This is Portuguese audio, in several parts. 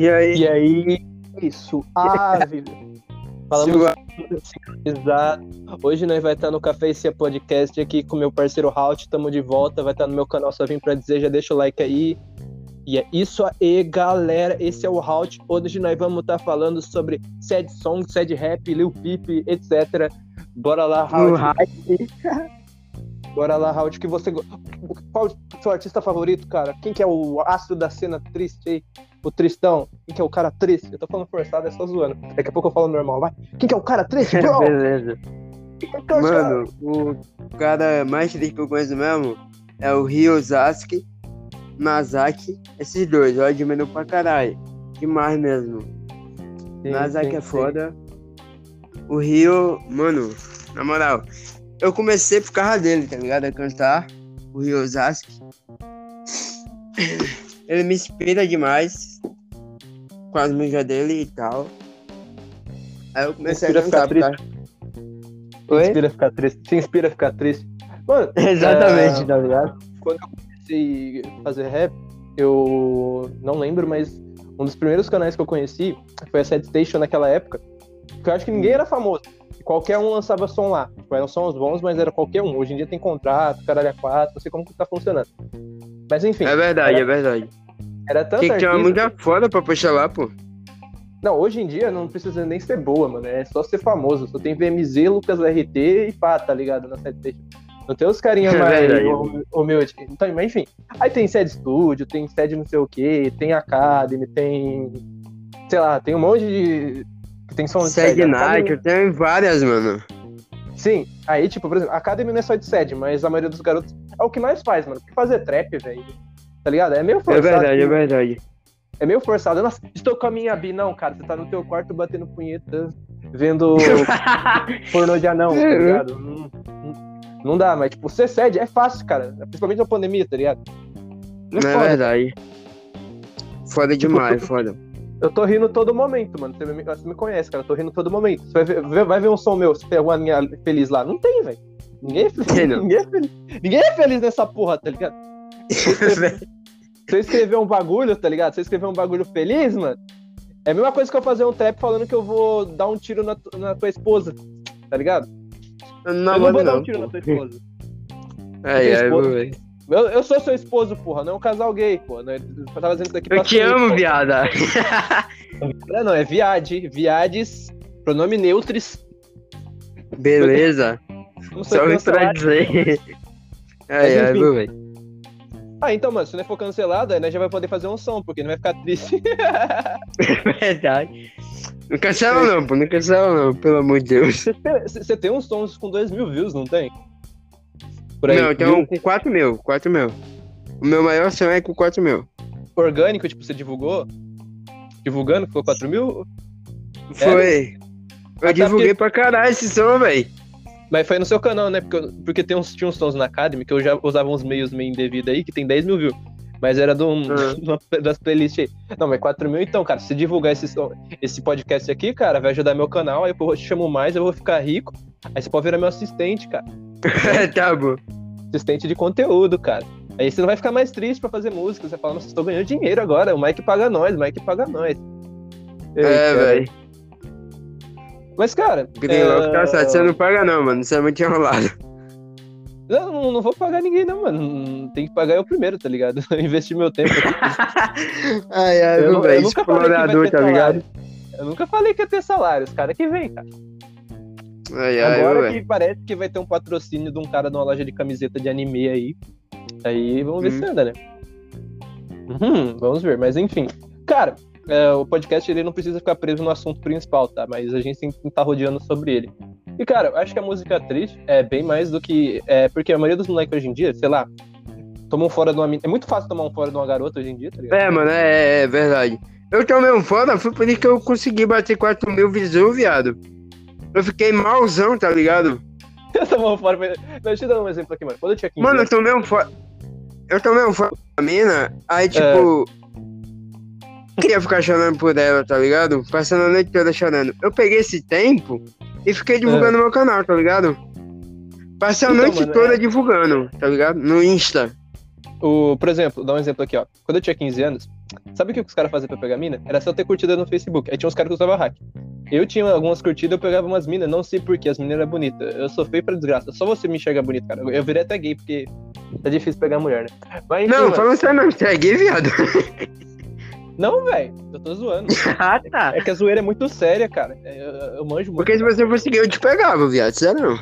E aí? E aí, isso, ave. Falamos Exato. Hoje nós vai estar no Café Cia Podcast aqui com meu parceiro Halt, tamo de volta, vai estar no meu canal, só vim pra dizer, já deixa o like aí. E é isso aí, galera, esse é o Halt. Hoje nós vamos estar falando sobre sad song, sad rap, Lil Peep, etc. Bora lá, Halt. Bora lá, Halt, que você... Qual o seu artista favorito, cara? Quem que é o astro da cena triste aí? O tristão, quem que é o cara triste? Eu tô falando forçado, é só zoando. Daqui a pouco eu falo normal, vai. Quem que é o cara triste, bro? Beleza. Mano, o cara mais triste que eu conheço mesmo é o Ryosaki, Masaki, esses dois, eu admiro pra caralho. Demais mesmo. Sim, Masaki sim, é foda. Sim. O Rio, mano, na moral, eu comecei por causa dele, tá ligado? A cantar o Ryosaki. Ele me inspira demais com as músicas dele e tal. Aí eu comecei a cantar, ficar triste. Oi? Inspira a ficar triste. Te inspira a ficar triste. Mano, exatamente, é... tá ligado? Quando eu comecei a fazer rap, eu não lembro, mas um dos primeiros canais que eu conheci foi a Sad Station naquela época. Que eu acho que ninguém era famoso. Qualquer um lançava som lá. Tipo, eram sons bons, mas era qualquer um. Hoje em dia tem contrato, caralho a quatro, não sei como que tá funcionando. Mas enfim. É verdade, era... é verdade. Era tanto Tem que ter uma música foda pra puxar lá, pô. Não, hoje em dia não precisa nem ser boa, mano. É só ser famoso. Só tem VMZ, Lucas RT e pá, tá ligado? Na Sede Não tem os carinhas mais humildes. Então, mas enfim. Aí tem sede estúdio, tem sede não sei o quê, tem Academy, tem. Sei lá, tem um monte de. Tem som de sede. Night, tem várias, mano. Sim, aí, tipo, por exemplo, a Academy não é só de sede, mas a maioria dos garotos é o que mais faz, mano. Porque fazer trap, velho Tá ligado? É meio é forçado. É verdade, é verdade. É meio forçado. Nossa, estou com a minha bi. Não, cara, você tá no teu quarto batendo punheta, vendo pornô de anão, tá ligado? Não, não, dá, mas, tipo, ser sede é fácil, cara. Principalmente na pandemia, tá ligado? Não é, é verdade. Foda tipo, demais, foda. Eu tô rindo todo momento, mano. Você me, você me conhece, cara. Eu tô rindo todo momento. Você vai ver, vai ver um som meu, se tem alguma linha feliz lá. Não tem, velho. Ninguém é feliz. Ninguém é feliz. Ninguém é feliz nessa porra, tá ligado? Se eu escrever um bagulho, tá ligado? Se eu escrever um bagulho feliz, mano, é a mesma coisa que eu fazer um trap falando que eu vou dar um tiro na, na tua esposa, tá ligado? Não, eu não vou não, dar um tiro pô. na tua esposa. Ai, ai, eu, eu sou seu esposo, porra, não é um casal gay, porra. Não, eu tava dizendo isso aqui Eu te amo, porra. viada. Não, não, é viade. Viades, pronome neutris. Beleza. Só pra dizer. Ai, ai, velho. Ah, então, mano, se não for cancelado, aí né, já vai poder fazer um som, porque não vai ficar triste. Verdade. Não cancela não, pô, não cancela não, pelo amor de Deus. Você tem uns sons com 2 mil views, não tem? Por aí, não, eu tenho um com 4 mil, 4 mil. O meu maior som é com 4 mil. Orgânico, tipo, você divulgou? Divulgando, ficou 4 mil? Foi. É? Eu divulguei porque... pra caralho esse som, velho. Mas foi no seu canal, né? Porque, porque tem uns, tinha uns tons na Academy que eu já usava uns meios meio indevidos aí, que tem 10 mil views. Mas era de um, uhum. das playlists aí. Não, mas 4 mil então, cara. Se divulgar esse, esse podcast aqui, cara, vai ajudar meu canal. Aí eu te chamo mais, eu vou ficar rico. Aí você pode virar meu assistente, cara. tá bom. Assistente de conteúdo, cara. Aí você não vai ficar mais triste pra fazer música. Você fala, nossa, estou ganhando dinheiro agora. O Mike paga nós, o Mike paga nós. É, velho. Mas, cara. Greenlock é... tá certo, você não paga, não, mano. Isso é muito enrolado. Não, não, não, vou pagar ninguém, não, mano. Tem que pagar eu primeiro, tá ligado? Investir meu tempo aqui. ai, ai, eu, velho. Explorador, tá ligado? Eu nunca falei que ia ter salário. Os caras que vem, cara. Ai, ai, Agora que parece que vai ter um patrocínio de um cara de uma loja de camiseta de anime aí. Aí vamos ver hum. se anda, né? Hum, vamos ver, mas enfim. Cara, é, o podcast ele não precisa ficar preso no assunto principal, tá? Mas a gente tem que estar rodeando sobre ele. E, cara, eu acho que a música triste é bem mais do que. É, porque a maioria dos moleques hoje em dia, sei lá, tomam fora de uma. É muito fácil tomar um fora de uma garota hoje em dia, tá ligado? É, mano, é, é verdade. Eu tomei um fora, foi por isso que eu consegui bater 4 mil visões, viado. Eu fiquei malzão, tá ligado? eu tomei um fora. Deixa eu dar um exemplo aqui, mano. Quando eu tinha 15 Mano, eu tomei um fora. Eu tomei um fora da mina, aí, tipo. É queria ficar chorando por ela, tá ligado? Passando a noite toda chorando. Eu peguei esse tempo e fiquei divulgando é. meu canal, tá ligado? Passei a então, noite mano, toda é... divulgando, tá ligado? No Insta. O, por exemplo, dá um exemplo aqui, ó. Quando eu tinha 15 anos, Sabe o que os caras faziam pra pegar mina? Era só ter curtida no Facebook. Aí tinha uns caras que usavam hack. Eu tinha algumas curtidas, eu pegava umas minas, não sei porquê, as meninas eram bonitas. Eu sou feio pra desgraça. Só você me enxerga bonito, cara. Eu virei até gay, porque tá difícil pegar mulher, né? Mas, enfim, não, fala você não, você é gay, viado. Não, velho, eu tô zoando. ah, tá. É que a zoeira é muito séria, cara. É, eu, eu manjo muito. Porque se você fosse eu te pegava, viado. Você não.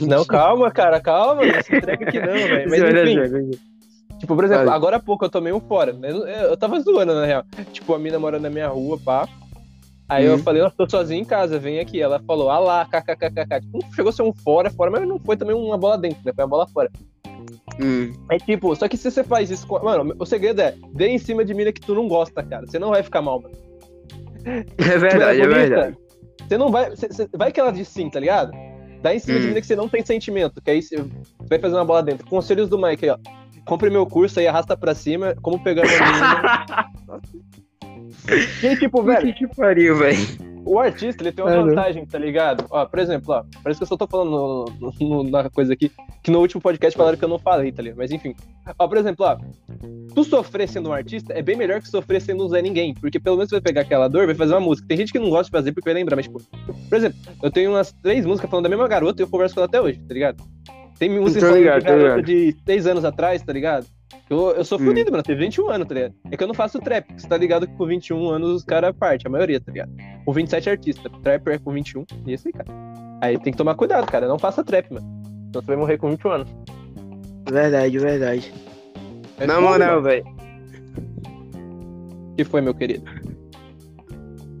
Não, calma, cara, calma. Não se entrega aqui não, velho. Mas enfim. Tipo, por exemplo, agora há pouco eu tomei um fora. Eu, eu tava zoando, na real. Tipo, a mina mora na minha rua, pá. Aí eu falei, eu tô sozinho em casa, vem aqui. Ela falou, ah lá, kkkk. Tipo, chegou a ser um fora, fora, mas não foi também uma bola dentro, né? Foi uma bola fora. Hum. É tipo, só que se você faz isso. Mano, o segredo é, dê em cima de mina que tu não gosta, cara. Você não vai ficar mal, mano. É verdade, é, é verdade. Você não vai. Você, você, vai que ela diz sim, tá ligado? Dá em cima hum. de mina que você não tem sentimento, que aí você vai fazer uma bola dentro. Conselhos do Mike aí, ó. Compre meu curso aí, arrasta pra cima, como pegar uma menina. e tipo, velho. Que pariu, velho. O artista, ele tem uma é, vantagem, tá ligado? Ó, por exemplo, ó, parece que eu só tô falando no, no, na coisa aqui, que no último podcast falaram que eu não falei, tá ligado? Mas enfim. Ó, por exemplo, ó, tu sofrer sendo um artista é bem melhor que sofrer sendo um Zé Ninguém, porque pelo menos você vai pegar aquela dor, vai fazer uma música. Tem gente que não gosta de fazer porque vai lembrar, mas tipo, por exemplo, eu tenho umas três músicas falando da mesma garota e eu converso com ela até hoje, tá ligado? Tem música ligado, de garota de seis anos atrás, tá ligado? Eu, eu sou hum. fudido, mano. Eu tenho 21 anos, tá ligado? É que eu não faço trap, porque você tá ligado que com 21 anos os caras parte, a maioria, tá ligado? Com 27 artistas. Trapper é com 21. E isso aí, cara. Aí tem que tomar cuidado, cara. Não faça trap, mano. Senão você vai morrer com 21 anos. Verdade, verdade. É Na moral, velho. que foi, meu querido?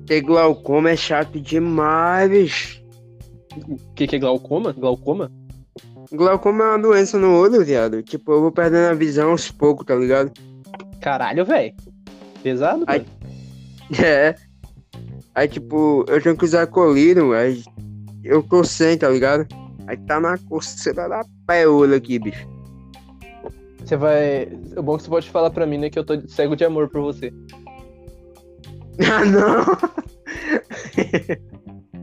Ter glaucoma é chato demais, bicho. O que, que é glaucoma? Glaucoma? Glaucoma é uma doença no olho, viado. Tipo, eu vou perdendo a visão aos poucos, tá ligado? Caralho, velho. Pesado, aí, É. Aí, tipo, eu tenho que usar colírio, aí eu tô sem, tá ligado? Aí tá na coceira da peola aqui, bicho. Você vai. O bom é que você pode falar pra mim, né, que eu tô cego de amor por você. Ah, não!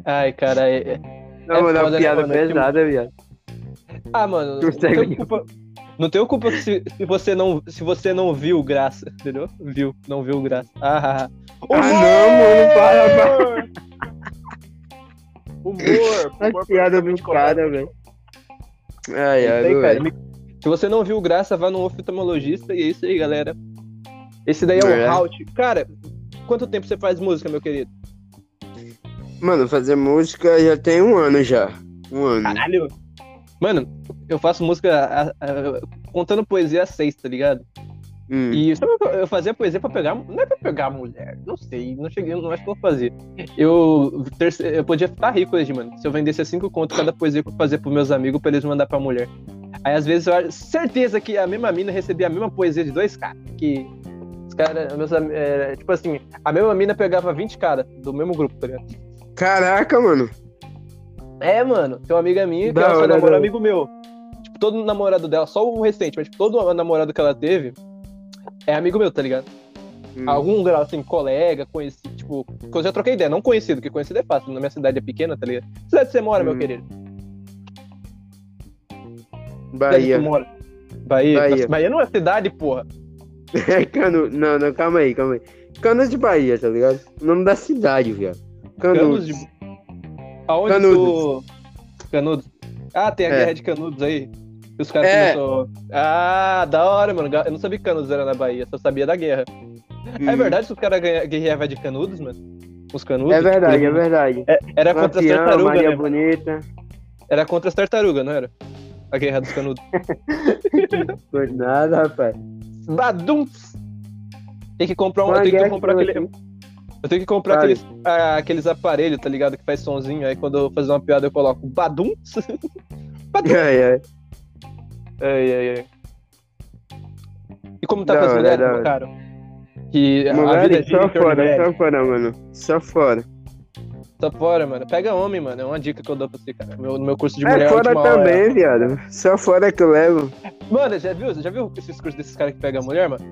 Ai, cara, é. Não, é mano, é uma piada né, pesada, viado. Ah, mano, não, tenho culpa, não tenho culpa se, se, você não, se você não viu graça, entendeu? Viu, não viu graça. Ah, ah, ah. ah não, mano, para, para. Humor, humor. Piada brincada, velho. Ai, ai, cara, Se você não viu graça, vá no oftalmologista e é isso aí, galera. Esse daí é, é. o Halt. Cara, quanto tempo você faz música, meu querido? Mano, fazer música já tem um ano já. Um ano. Caralho, Mano, eu faço música a, a, contando poesia a seis, tá ligado? Hum. E sabe, eu fazia poesia pra pegar. Não é pra pegar mulher. Não sei. Não cheguei, não acho que eu fazia. Eu, eu podia ficar rico hoje, mano. Se eu vendesse cinco contos cada poesia que eu fazia pros meus amigos pra eles mandar pra mulher. Aí às vezes eu acho certeza que a mesma mina recebia a mesma poesia de dois caras. Que os caras, meus é, tipo assim, a mesma mina pegava 20 caras do mesmo grupo, tá ligado? Caraca, mano. É, mano, tem uma amiga minha que ela namora um amigo meu. Tipo, todo namorado dela, só o recente, mas tipo, todo namorado que ela teve é amigo meu, tá ligado? Hum. Algum grau, assim, colega, conhecido, tipo, que eu já troquei ideia, não conhecido, porque conhecido é fácil, na minha cidade é pequena, tá ligado? Que cidade você mora, hum. meu querido? Bahia. Bahia. Bahia. Nossa, Bahia não é cidade, porra. É Cano... Não, não, calma aí, calma aí. Canos de Bahia, tá ligado? O nome da cidade, viado. Canudos. Canos de... Aonde Canudos. Tu... Canudos. Ah, tem a é. guerra de Canudos aí. Os caras é. começaram. Ah, da hora, mano. Eu não sabia que Canudos era na Bahia, só sabia da guerra. Hum. É verdade que os caras guerreavam de Canudos, mano? Os Canudos? É verdade, tipo, é verdade. É, era contra as tartarugas, Maria né? Bonita. Era contra as tartarugas, não era? A guerra dos Canudos. Foi nada, rapaz. Badum! Tem que comprar um. Tem que comprar aquele. Eu tenho que comprar aqueles, ah, aqueles aparelhos, tá ligado? Que faz sonzinho. Aí quando eu fazer uma piada eu coloco badum. badum. Ai, ai. Ai, ai, ai. E como tá com as mulheres, meu caro? Que a vida é só fora, só fora, mano. Só fora. Só fora, mano. Pega homem, mano. É uma dica que eu dou pra você, cara. Meu, no meu curso de é mulher. É fora também, hora. viado. Só fora que eu levo. Mano, já viu? Já viu esses cursos desses caras que pegam mulher, mano?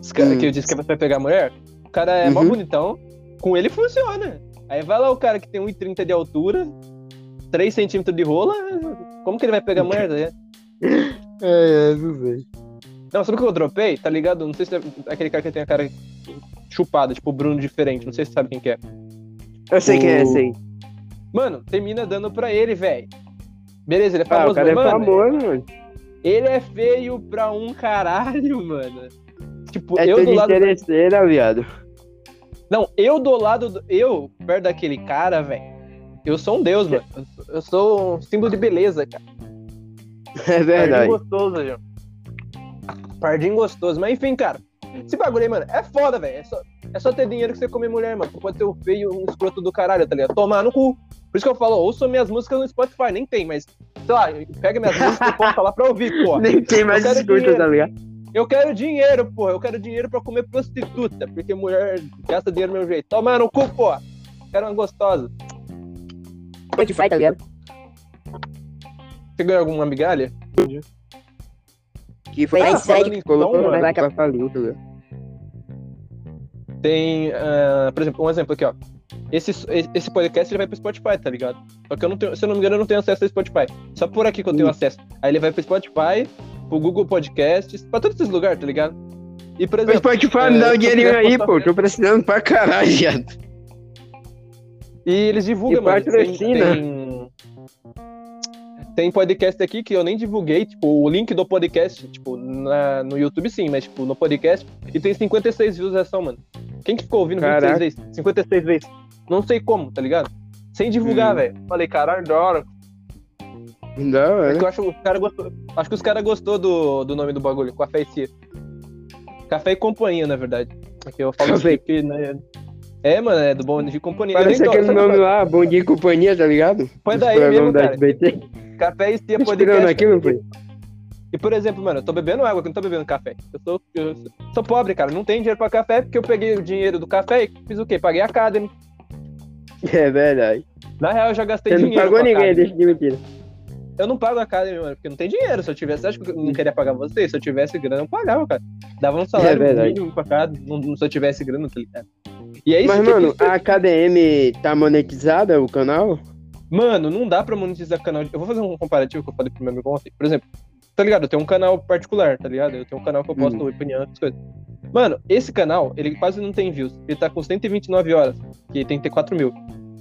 Os caras hum. que eu disse que é pra pegar mulher? O cara é uhum. mó bonitão com ele funciona. Aí vai lá o cara que tem 1,30 de altura, 3 centímetros de rola, como que ele vai pegar a mulher? Né? É, é, não sei. Não, sabe o que eu dropei? Tá ligado? Não sei se é aquele cara que tem a cara chupada, tipo o Bruno diferente. Não sei se você sabe quem que é. Eu sei O- quem é aí. Mano, tem mina dando pra ele, velho. Beleza, ele é Ah, famoso, o cara é mas, famoso, mano. ele é feio pra um caralho, mano. Tipo, É eu do lado. interesseira, viado. Não, eu do lado. Do... Eu, perto daquele cara, velho. Eu sou um deus, mano. Eu sou- um símbolo de beleza, cara. É verdade. Pardinho gostoso, João. Pardinho gostoso. Mas enfim, cara. Esse bagulho aí, mano, é foda, velho. É só, é só ter dinheiro que você come mulher, mano. Tu pode ser um feio, um escroto do caralho, tá ligado? Tomar no cu. Por isso que eu falo, ouça minhas músicas no Spotify. Nem tem, mas, sei lá, pega minhas músicas e coloca lá pra ouvir, pô. Nem tem mais escuta, tá ligado? Eu quero dinheiro, pô. Eu quero dinheiro pra comer prostituta. Porque mulher gasta dinheiro do meu jeito. Toma no cu, pô. Quero uma gostosa. Spotify, tá ligado? Você ganhou alguma migalha? Que foi Ah, a em que colocou som, né, mano. que faliu, tá ligado? Tem, ah, por exemplo, um exemplo aqui, ó. Esse, esse podcast ele vai pro Spotify, tá ligado? Só que eu não tenho, se eu não me engano, eu não tenho acesso ao Spotify. Só por aqui que eu tenho acesso. Aí ele vai pro Spotify, pro Google Podcasts, pra todos esses lugares, tá ligado? E, por O exemplo, Spotify me é, dá se o eu dinheirinho aí, pô. Tô precisando pra caralho, viado. e eles divulgam, E mano. Tem, tem, tem podcast aqui que eu nem divulguei, tipo, o link do podcast, tipo, na, no YouTube sim, mas, tipo, no podcast, e tem 56 visualização, mano. Quem que ficou ouvindo Caraca. 26 vezes? 56 vezes. Não sei como, tá ligado? Sem divulgar, Hum. velho. Falei, caralho, da hora. Não, É é. eu acho que os cara gostou. Acho que os caras gostou do, do nome do bagulho, Café e Cia. Café e companhia, na verdade. Aqui eu falo assim que, né? É, mano, é do bom de companhia. Parece nem aquele nome sabe lá, Bom Dia e Companhia, tá ligado? Foi Esse daí programa mesmo, da cara. SBT. Café e Cia podcast. aquilo, foi? E, por exemplo, mano, eu tô bebendo água, que eu não tô bebendo café. Eu sou, eu sou- pobre, cara. Não tenho dinheiro pra café, porque eu peguei o dinheiro do café e fiz o quê? Paguei a Academy. É verdade. Na real, eu já gastei Você não dinheiro. pagou com a ninguém, deixa de mentira. Eu não pago a Academy, mano, porque não tem dinheiro. Se eu tivesse, acha que eu não queria pagar você? Se eu tivesse grana, eu pagava, cara. Dava um salário É mínimo pra cada, se eu tivesse grana, tá ligado? E é isso Mas, mano, que- a KDM tá monetizada, o canal? Mano, não dá pra monetizar canal. Eu vou fazer um comparativo que eu falei pro meu amigo ontem. Por exemplo, tá ligado? Eu tenho um canal particular, tá ligado? Eu tenho um canal que eu posto Hum. opinião, essas coisas. Mano, esse canal, ele quase não tem views. Ele tá com 129 horas, que tem que ter 4 mil.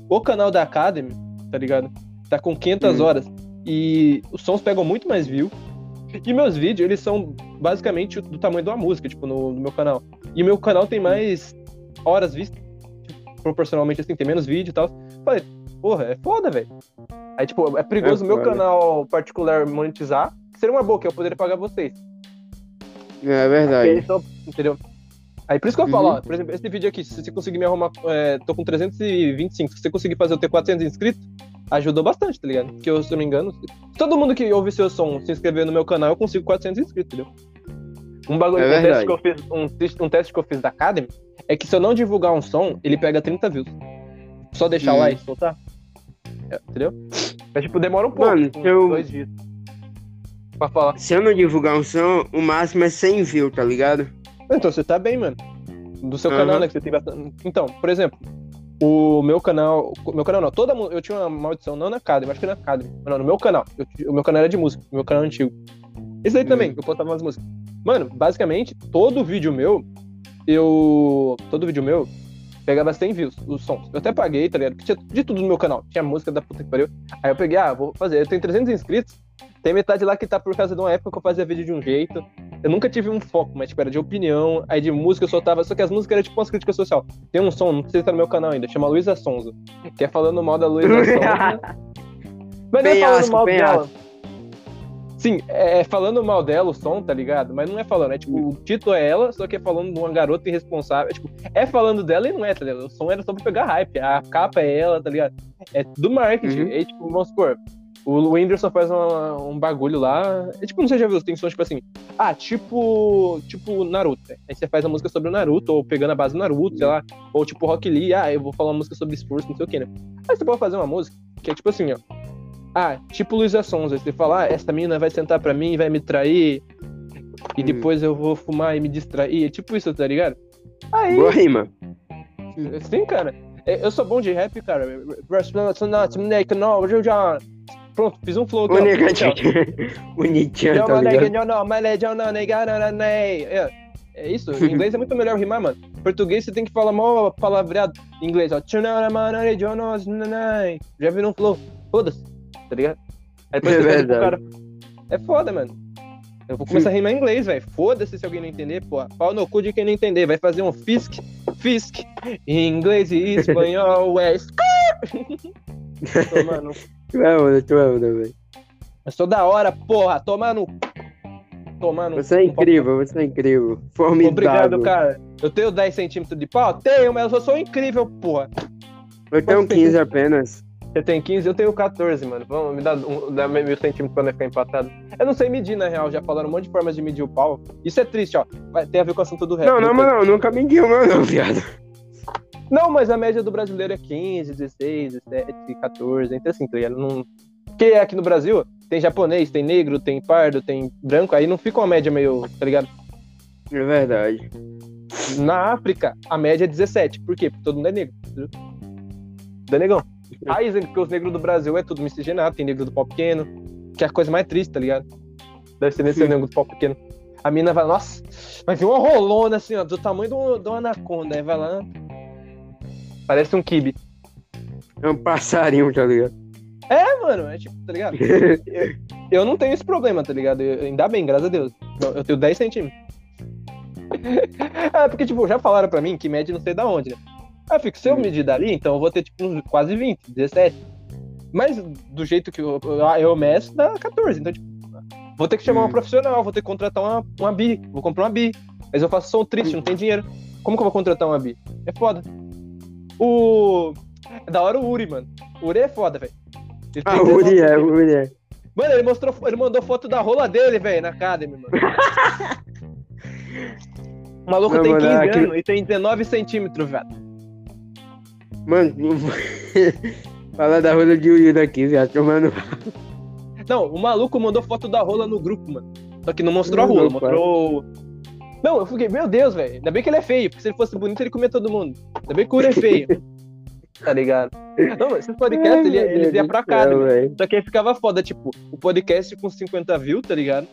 O canal da Academy, tá ligado? Tá com 500 Hum. horas. E os sons pegam muito mais view. E meus vídeos, eles são basicamente do tamanho de uma música, tipo, no, no meu canal. E o meu canal tem mais horas vistas, tipo, proporcionalmente assim, tem menos vídeo e tal. Falei, porra, é foda, velho. Aí, tipo, é perigoso o É meu canal particular monetizar, que seria uma boa, que eu poderia pagar vocês. É verdade. entendeu? Aí por isso que eu falo, Uhum. ó, por exemplo, esse vídeo aqui, se você conseguir me arrumar, é, tô com 325, se você conseguir fazer eu ter 400 inscritos, ajudou bastante, tá ligado? Porque eu, se eu não me engano, se todo mundo que ouve seu som se inscrever no meu canal, eu consigo 400 inscritos, entendeu? Um bagulho, É um, teste que eu fiz, um, teste- um teste que eu fiz da Academy, é que se eu não divulgar um som, ele pega 30 views. Só deixar Hum. lá e soltar. É, entendeu? É tipo, demora um pouco, Mano, tipo, eu- dois dias. Pra falar. Se eu não divulgar um som, o máximo é 100 views, tá ligado? Então, você tá bem, mano. Do seu Aham. canal, né? Que você tem bastante. Então, por exemplo, o meu canal. Meu canal não, toda Eu tinha uma maldição, não na Academy, acho que na Academy. Não, no meu canal. Eu- o meu canal era de música, meu canal é antigo. Esse daí também, Hum. eu postava umas músicas. Mano, basicamente, todo vídeo meu, eu. Todo vídeo meu pegava 100 views, os sons. Eu até paguei, tá ligado? Porque tinha de tudo no meu canal. Tinha música da puta que pariu. Aí eu peguei, ah, vou fazer. Eu tenho 300 inscritos. Tem metade lá que tá por causa de uma época que eu fazia vídeo de um jeito. Eu nunca tive um foco, mas tipo, era de opinião. Aí de música eu soltava. Só que as músicas eram tipo umas críticas social. Tem um som, não sei se tá no meu canal ainda, chama Luísa Sonza. Que é falando mal da Luísa Sonza. Mas não é falando mal dela. Sim, é falando mal dela o som, tá ligado? Mas não é falando, é tipo, o título é ela, só que é falando de uma garota irresponsável. É, tipo, é falando dela e não é, tá ligado? O som era só pra pegar hype. A capa é ela, tá ligado? É do marketing. Uhum. É tipo, vamos supor, o Whindersson faz uma- um bagulho lá. É tipo, não sei se já viu, tem sons tipo assim. Ah, tipo. Tipo Naruto. né? Aí você faz a música sobre o Naruto, ou pegando a base do Naruto, sei lá. Ou tipo Rock Lee, ah, eu vou falar uma música sobre esforço, não sei o que, né? Aí você pode fazer uma música que é tipo assim, ó. Ah, tipo Luísa Sonza. Você fala, ah, essa mina vai sentar pra mim, vai me trair. E Hum. depois eu vou fumar e me distrair. É tipo isso, tá ligado? Aí, Boa rima. sim, cara. Eu sou bom de rap, cara. Pronto, fiz um flow aqui. O ó. Nichan. O Nichan, Yo, tá ligado? nigga, no, no, no. É, é isso, em inglês é muito melhor rimar, mano. Em português você tem que falar mal palavreado. Em inglês, ó. Já virou um flow. Foda-se, tá ligado? Aí depois É você verdade. cara. É foda, mano. Eu vou começar a rimar em inglês, velho. Foda-se se alguém não entender, pô. Pau no cu de quem não entender. Vai fazer um fisk, fisk. Em inglês e espanhol é. Tô, mano, Tu é onda, tu é onda, velho. eu sou da hora, porra. Toma no. Toma no. Você é incrível, você é incrível. Formidável. Obrigado, cara. Eu tenho 10 centímetros de pau? Tenho, mas eu sou incrível, porra. Eu tenho Você 15 apenas. Você tem 15, eu tenho 14, mano. Vamos me dar, um, dar mil centímetros pra não ficar empatado. Eu não sei medir, na real. Já falaram um monte de formas de medir o pau. Isso é triste, ó. Vai, tem a ver com o assunto do rap. Não, não, mas não, nunca medi o meu, não, viado. Não, mas a média do brasileiro é 15, 16, 17, 14, entre assim, tá ligado? Não... Porque aqui no Brasil tem japonês, tem negro, tem pardo, tem branco, aí não fica uma média meio, tá ligado? É verdade. Na África, a média é 17. Por quê? Porque todo mundo é negro. Entendeu? Tudo é negão. Aí, porque os negros do Brasil é tudo miscigenado, tem negro do pau pequeno, que é a coisa mais triste, tá ligado? Deve ser nesse negro do pau pequeno. A mina vai, nossa, vai vir uma rolona assim, ó, do tamanho de um- de uma anaconda. Aí vai lá. Parece um kibe. É um passarinho, tá ligado? É, mano, é tipo, tá ligado? Eu não tenho esse problema, tá ligado? Eu- ainda bem, graças a Deus. Eu, tenho 10 centímetros. é, porque, tipo, já falaram pra mim que mede não sei da onde, né? Eu fico, se eu Hum. medir dali, então eu vou ter, tipo, uns quase 20, 17. Mas do jeito que eu, eu, eu meço, dá 14. Então, tipo, vou ter que chamar Hum. uma profissional, vou ter que contratar uma, uma bi. Vou comprar uma bi. Mas eu faço som triste, não tem dinheiro. Como que eu vou contratar uma bi? É foda. O. É da hora o Uri, mano. O Uri é foda, velho. Ah, o 19 Uri é, o Uri é. Mano, ele mostrou, ele mandou foto da rola dele, velho, na Academy, mano. O maluco Não, tem mano, 15 aquele- anos e tem 19 centímetros, velho. Mano, fala da rola de Uri daqui, viado. Tomando. Não, o maluco mandou foto da rola no grupo, mano. Só que não mostrou a Não, rola, não, mostrou. Não, eu fiquei, meu Deus, velho. Ainda bem que ele é feio, porque se ele fosse bonito, ele comia todo mundo. Ainda bem que o Uri é feio. tá ligado? Não, mas esses podcasts, ele, eles iam pra Academy. velho. Só que aí ficava foda, tipo, o podcast com 50 views, tá ligado?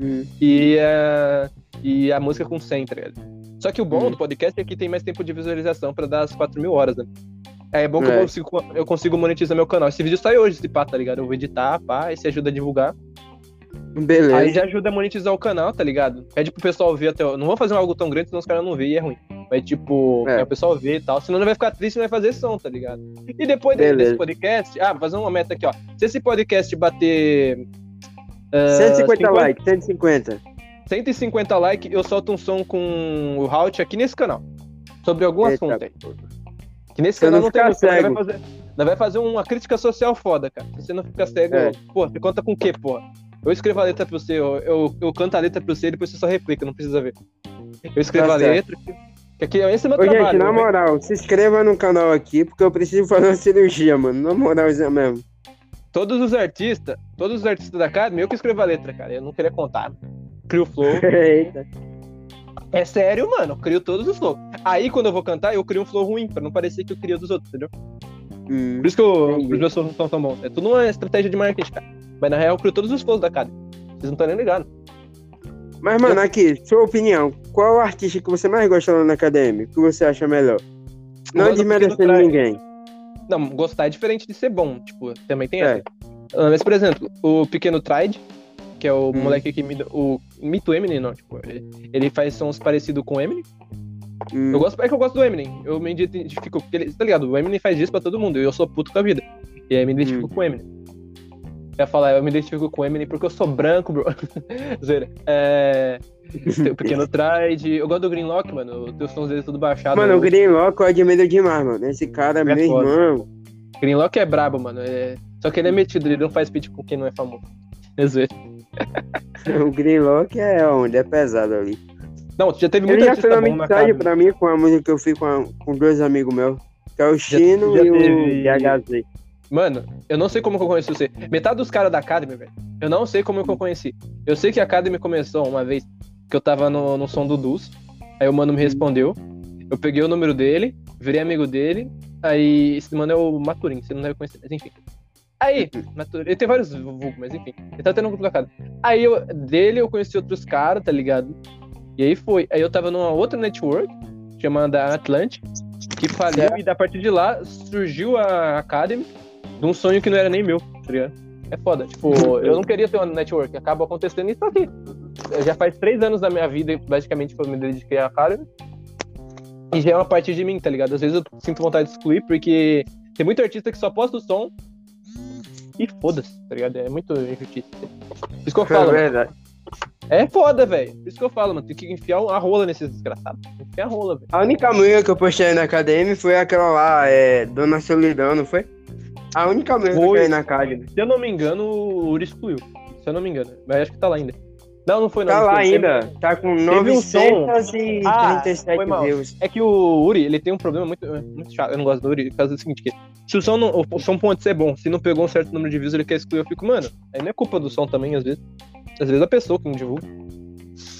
Hum. E, a- e a música com 100, tá ligado? Só que o bom Hum. do podcast é que tem mais tempo de visualização pra dar as 4 mil horas, né? É bom que É. eu, consigo, eu consigo monetizar meu canal. Esse vídeo sai hoje, esse pá, tá ligado? Eu vou editar, pá, esse ajuda a divulgar. Beleza. Aí já ajuda a monetizar o canal, tá ligado? Pede pro pessoal ver até. Não vou fazer algo tão grande, senão os caras não veem e é ruim. Mas, tipo, É. é. o pessoal ver e tal. Senão não vai ficar triste e não vai fazer som, tá ligado? E depois desse, Beleza. desse podcast. Ah, vou fazer uma meta aqui, ó. Se esse podcast bater. ah, 150 50 likes, 150. 150 likes, eu solto um som com o Halt aqui nesse canal. Sobre algum Eita, assunto aí. Que nesse canal não não tem nós vai fazer, nós vai fazer uma crítica social foda, cara. Se você não ficar cego, É. pô, você conta com o quê, porra? Eu escrevo a letra pra você, eu, eu, eu canto a letra pra você e depois você só replica, não precisa ver. Eu escrevo Tá a letra. Que aqui, esse é meu Ô, gente, trabalho. na né? moral, se inscreva no canal aqui, porque eu preciso fazer uma cirurgia, mano. Na moralzinha mesmo. Todos os artistas, todos os artistas da Academy, eu que escrevo a letra, cara. Eu não queria contar. Crio flow. Eita. É sério, mano. Eu crio todos os flows. Aí, quando eu vou cantar, eu crio um flow ruim, pra não parecer que eu crio dos outros, entendeu? Hum. Por isso que eu, os meus flows não são tão bons. É tudo uma estratégia de marketing, cara. Mas na real, eu crio todos os flows da Academy. Vocês não estão nem ligados. Mas, mano, aqui, sua opinião. Qual o artista que você mais gosta lá na academia? Que você acha melhor? Não do desmerecendo ninguém. Não, gostar é diferente de ser bom. Tipo, também tem É. essa. Ah, Mas, por exemplo, o Pequeno Tride, que é o Hum. moleque que imita o, imita o Eminem, não. Tipo, ele, ele faz sons parecidos com o Eminem. Hum. Eu gosto, é que eu gosto do Eminem. Eu me identifico, porque ele, tá ligado? O Eminem faz isso pra todo mundo. E eu sou puto com a vida. E aí me identifico Hum. com o Eminem. Eu ia falar, eu me identifico com o Eminem porque eu sou branco, bro. Zoeira. É. Tem o Pequeno Tride. Eu gosto do Greenlock, mano. Os sons dele tudo baixado. Mano, o Eu- Greenlock eu admiro demais, mano. Esse cara, meu foda. irmão. Greenlock é brabo, mano. É... Só que ele é metido, ele não faz pitch com quem não é famoso. É zoeira. O Greenlock é onde? É pesado ali. Não, já teve Ele muito já fez uma casa. pra mim com a música que eu fiz com, a- com dois amigos meus. Que é o Chino já e teve- o DHZ. Mano, eu não sei como que eu conheci você. Metade dos caras da Academy, velho. Eu não sei como que eu conheci. Eu sei que a Academy começou uma vez que eu tava no, no som do Dus. Aí o mano me respondeu. Eu peguei o número dele, virei amigo dele. Aí esse mano é o Maturin, você não deve conhecer, mas enfim. Aí, ele tem vários vulgos, mas enfim. Ele tá tendo um grupo da casa. Aí eu, dele eu conheci outros caras, tá ligado? E aí foi. Aí eu tava numa outra network, chamada Atlantic, que faliu, e da partir de lá surgiu a Academy de um sonho que não era nem meu, tá ligado? É foda. Tipo, eu não queria ter uma network, acaba acontecendo isso aqui. Já faz três anos da minha vida, basicamente, que eu me dediquei à Academy. E já é uma parte de mim, tá ligado? Às vezes eu sinto vontade de excluir, porque tem muito artista que só posta o som e foda-se, tá ligado? É muito injustiça. Por isso que eu falo. É verdade. É foda, velho. Por isso que eu falo, mano. Tem que enfiar a rola nesses desgraçados. Enfiar a rola, velho. A única música que eu postei na academia foi aquela lá, é Dona Solidão, não foi? A única música foi. que eu na academia. Se eu não me engano, o Uri excluiu. Se eu não me engano. Mas acho que tá lá ainda. Não, não foi não. Tá lá ainda. Teve... Tá com 937 ah, views. É que o Uri, ele tem um problema muito, muito chato. Eu não gosto do Uri, por causa do seguinte, que se o som, não, o som pode ser bom, se não pegou um certo número de views, ele quer excluir, eu fico, mano, aí não é culpa do som também, às vezes. Às vezes a pessoa que não divulga.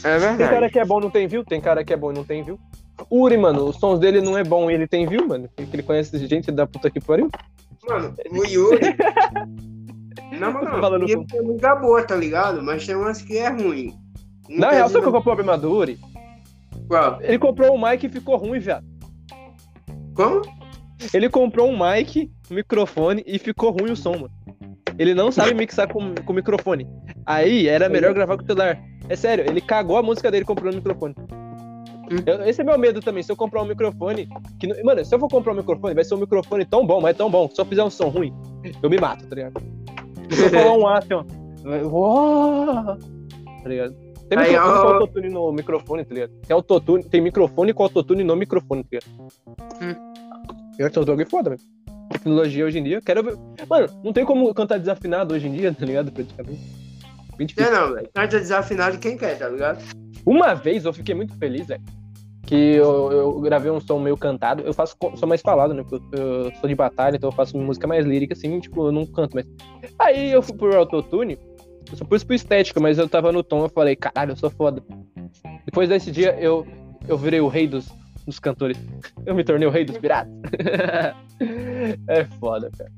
É verdade. Tem cara que é bom e não tem view, tem cara que é bom e não tem view. Uri, mano, os sons dele não é bom e ele tem view, mano. Porque ele conhece gente da puta que pariu. Mano, o Yuri. não, mano, não. Falando ele tem muita boa, tá ligado? Mas tem umas que é ruim. Na real, sabe qual é o problema do Uri? Qual? Ele comprou um mic e ficou ruim, viado. Como? Ele comprou um mic, um microfone e ficou ruim o som, mano. Ele não sabe mixar com, com microfone. Aí era melhor gravar com o celular. É sério, ele cagou a música dele comprando um microfone. Eu, esse é meu medo também. Se eu comprar um microfone. Que, mano, se eu for comprar um microfone, vai ser um microfone tão bom, mas tão bom. Se eu fizer um som ruim, eu me mato, tá ligado? Se eu falar um A assim, ó. Tá ligado? Tem microfone Aí, com autotune no microfone, tá ligado? Tem, autotune, tem microfone com autotune no microfone, tá ligado? Hum. Eu tô jogo foda, velho. Tecnologia hoje em dia, quero ver. Mano, não tem como cantar desafinado hoje em dia, tá ligado? Praticamente. É não, velho. Canta desafinado quem quer, tá ligado? Uma vez eu fiquei muito feliz, velho. Que eu, eu, gravei um som meio cantado. Eu faço som mais falado, né? Porque eu, eu, sou de batalha, então eu faço música mais lírica, assim, tipo, eu não canto mais. Aí eu fui pro autotune, eu só pus pro estética, mas eu tava no tom, eu falei, caralho, eu sou foda. Depois desse dia, eu, eu virei o rei dos, dos cantores. Eu me tornei o rei dos piratas. é foda, cara.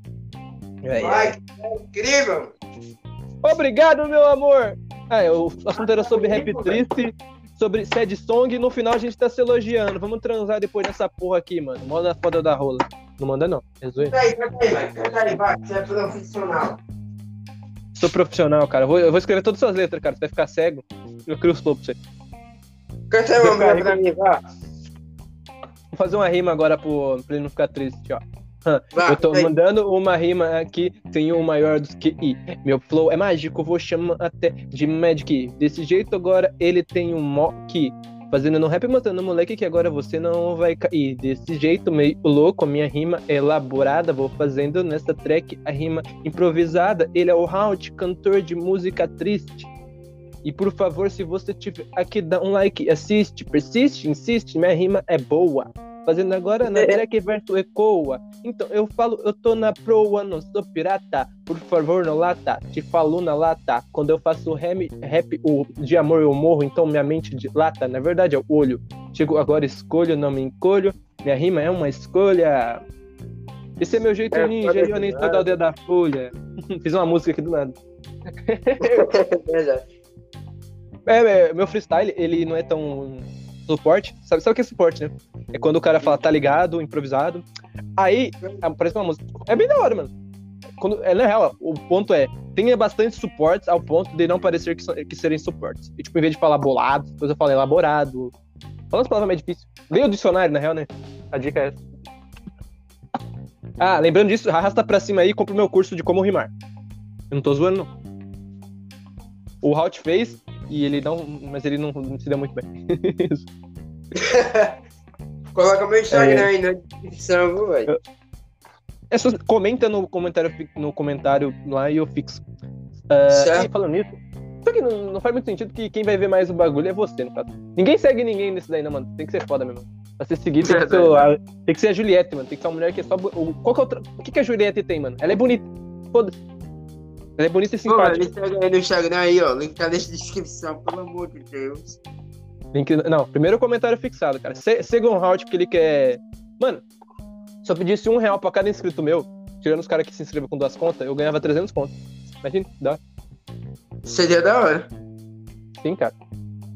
É, Vai, é incrível! Obrigado, meu amor! Ah, o assunto era sobre rap triste, sobre sad song, e no final a gente tá se elogiando. Vamos transar depois dessa porra aqui, mano. Manda a foda da rola. Não manda, não. Resolve. Canta aí, canta aí, canta aí, vai. Você é profissional. Sou profissional, cara. Eu vou, eu vou escrever todas as suas letras, cara. Você vai ficar cego. Eu crio os flow pra você. Canta aí uma música pra mim, vai. Vou fazer uma rima agora pro, pra ele não ficar triste, ó. Eu tô mandando uma rima aqui, tenho um maior do que I. Meu flow é mágico, vou chamar até de Magic. Desse jeito agora ele tem um mock. Fazendo no rap, matando moleque que agora você não vai cair. Desse jeito meio louco, a minha rima é elaborada. Vou fazendo nessa track a rima improvisada. Ele é o round, cantor de música triste. E por favor, se você tiver aqui, dá um like, assiste, persiste, insiste, minha rima é boa. Fazendo agora na track verso ecoa. Então eu falo, eu tô na proa, não sou pirata. Por favor, não lata. Te falo na lata. Quando eu faço rap, rap o, de amor eu morro, então minha mente dilata. Na verdade é o olho. Chego agora, escolho, não me encolho. Minha rima é uma escolha. Esse é meu jeito é, ninja, eu nem sou da aldeia da folha. Fiz uma música aqui do nada. é, é, meu freestyle, ele não é tão suporte. Sabe, sabe o que é suporte, né? É quando o cara fala, tá ligado, improvisado. Aí, aparece uma música. É bem da hora, mano. Quando, é, na real, o ponto é, tenha bastante suportes ao ponto de não parecer que, que serem suportes. E, tipo, em vez de falar bolado, depois eu falo elaborado. Falando as palavras mais difíceis. Leia o dicionário, na real, né? A dica é essa. Ah, lembrando disso, arrasta pra cima aí e compra o meu curso de como rimar. Eu não tô zoando, não. O Halt fez e ele não. Mas ele não, não se deu muito bem. Coloca meu Instagram é... aí na descrição, velho. É só, comenta no comentário, no comentário lá e eu fixo. Uh, falando nisso, só que não, não, faz muito sentido que quem vai ver mais o bagulho é você, no caso. Ninguém segue ninguém nesse daí, não, mano. Tem que ser foda mesmo. Pra você seguir, tem que, ser, a, tem que ser a Juliette, mano. Tem que ser uma mulher que é só. O, qual que é outra, o que, que a Juliette tem, mano? Ela é bonita. Foda-se. Ela é bonita e simpática. Pô, mano, no Instagram aí, ó. Link tá na descrição, pelo amor de Deus. Link, não, primeiro comentário fixado, cara. Se, um route porque ele quer. Mano, se eu pedisse um real pra cada inscrito meu, tirando os caras que se inscreveram com duas contas, eu ganhava 300 contas. Imagina, dá. Seria da hora. Sim, cara.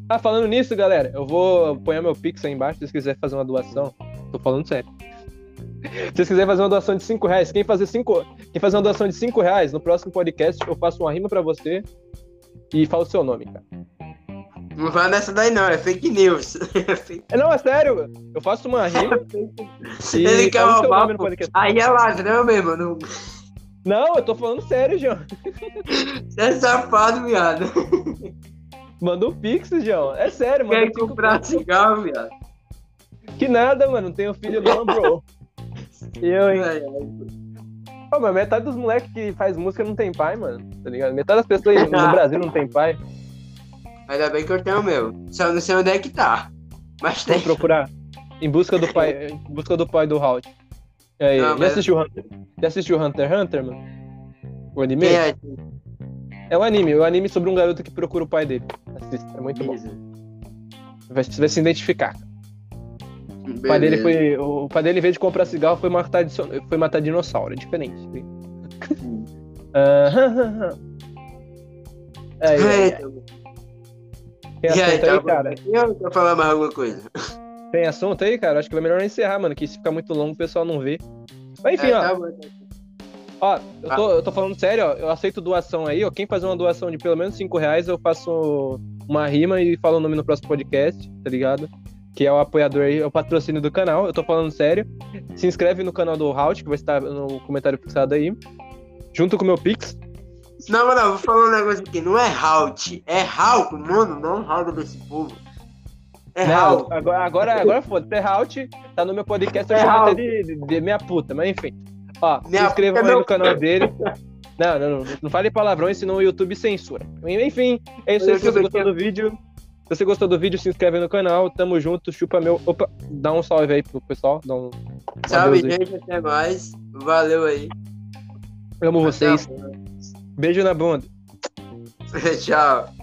Ah, falando nisso, galera, eu vou apoiar meu Pix aí embaixo se vocês quiserem fazer uma doação. Tô falando sério. Se vocês quiserem fazer uma doação de 5 reais, quem fazer, cinco, quem fazer uma doação de 5 reais, no próximo podcast eu faço uma rima pra você e falo o seu nome, cara. Não vai nessa daí não, é fake news. É, não, é sério. Eu faço uma rima e Ele quer roubar. Aí é ladrão mesmo. Não... Não, eu tô falando sério, João. Você é safado, viado. Manda um Pix, João. É sério, mano. Quer comprar cigarro, viado. Que nada, mano. Não tenho filho não, bro. Eu, hein? Pô, mas metade dos moleques que faz música não tem pai, mano. Tá ligado? Metade das pessoas no Brasil não tem pai. Ainda bem que eu tenho o meu. Só não sei onde é que tá. Mas tem. Vamos procurar. Em busca do pai, em busca do pai do Halt. E aí, Não, já mas- assistiu Hunter? Já assistiu Hunter x Hunter, mano? O anime? Quem é? É o anime, o anime sobre um garoto que procura o pai dele. Assista, é muito bom. Vai, você vai se identificar. O pai dele foi. O pai dele, em vez de comprar cigarro, foi matar, foi matar dinossauro. É diferente. Ah, é, é, é. Tem E aí, assunto aí, tá cara? Eu quero falar mais alguma coisa. Tem assunto aí, cara? Acho que vai melhor encerrar, mano. Que se ficar muito longo, o pessoal não vê. Mas enfim, É, ó. tá bom. Ó, eu tô, eu tô falando sério, ó. Eu aceito doação aí, ó. Quem fazer uma doação de pelo menos 5 reais, eu faço uma rima e falo o nome no próximo podcast, tá ligado? Que é o apoiador aí, é o patrocínio do canal. Eu tô falando sério. Se inscreve no canal do Halt, que vai estar no comentário fixado aí. Junto com o meu Pix. Não, mano, vou falar um negócio aqui. Não é halt. É Hulk, mano. Não Hulk desse povo. É Não, Hulk. agora, agora, agora foda-se. É Halt, tá no meu podcast, eu É chamo até Halt. de, de, de minha puta, mas enfim. Ó, Minha se inscrevam é aí meu- no canal dele. Não, não, não, não fale palavrões, senão o YouTube censura. Enfim, é isso aí. Se você gostou do vídeo, se você gostou do vídeo, se inscreve no canal. Tamo junto, chupa meu. Opa, dá um salve aí pro pessoal. Dá um... Salve, gente. Até mais. Valeu aí. Amo vocês. Até a Beijo na bunda. Tchau.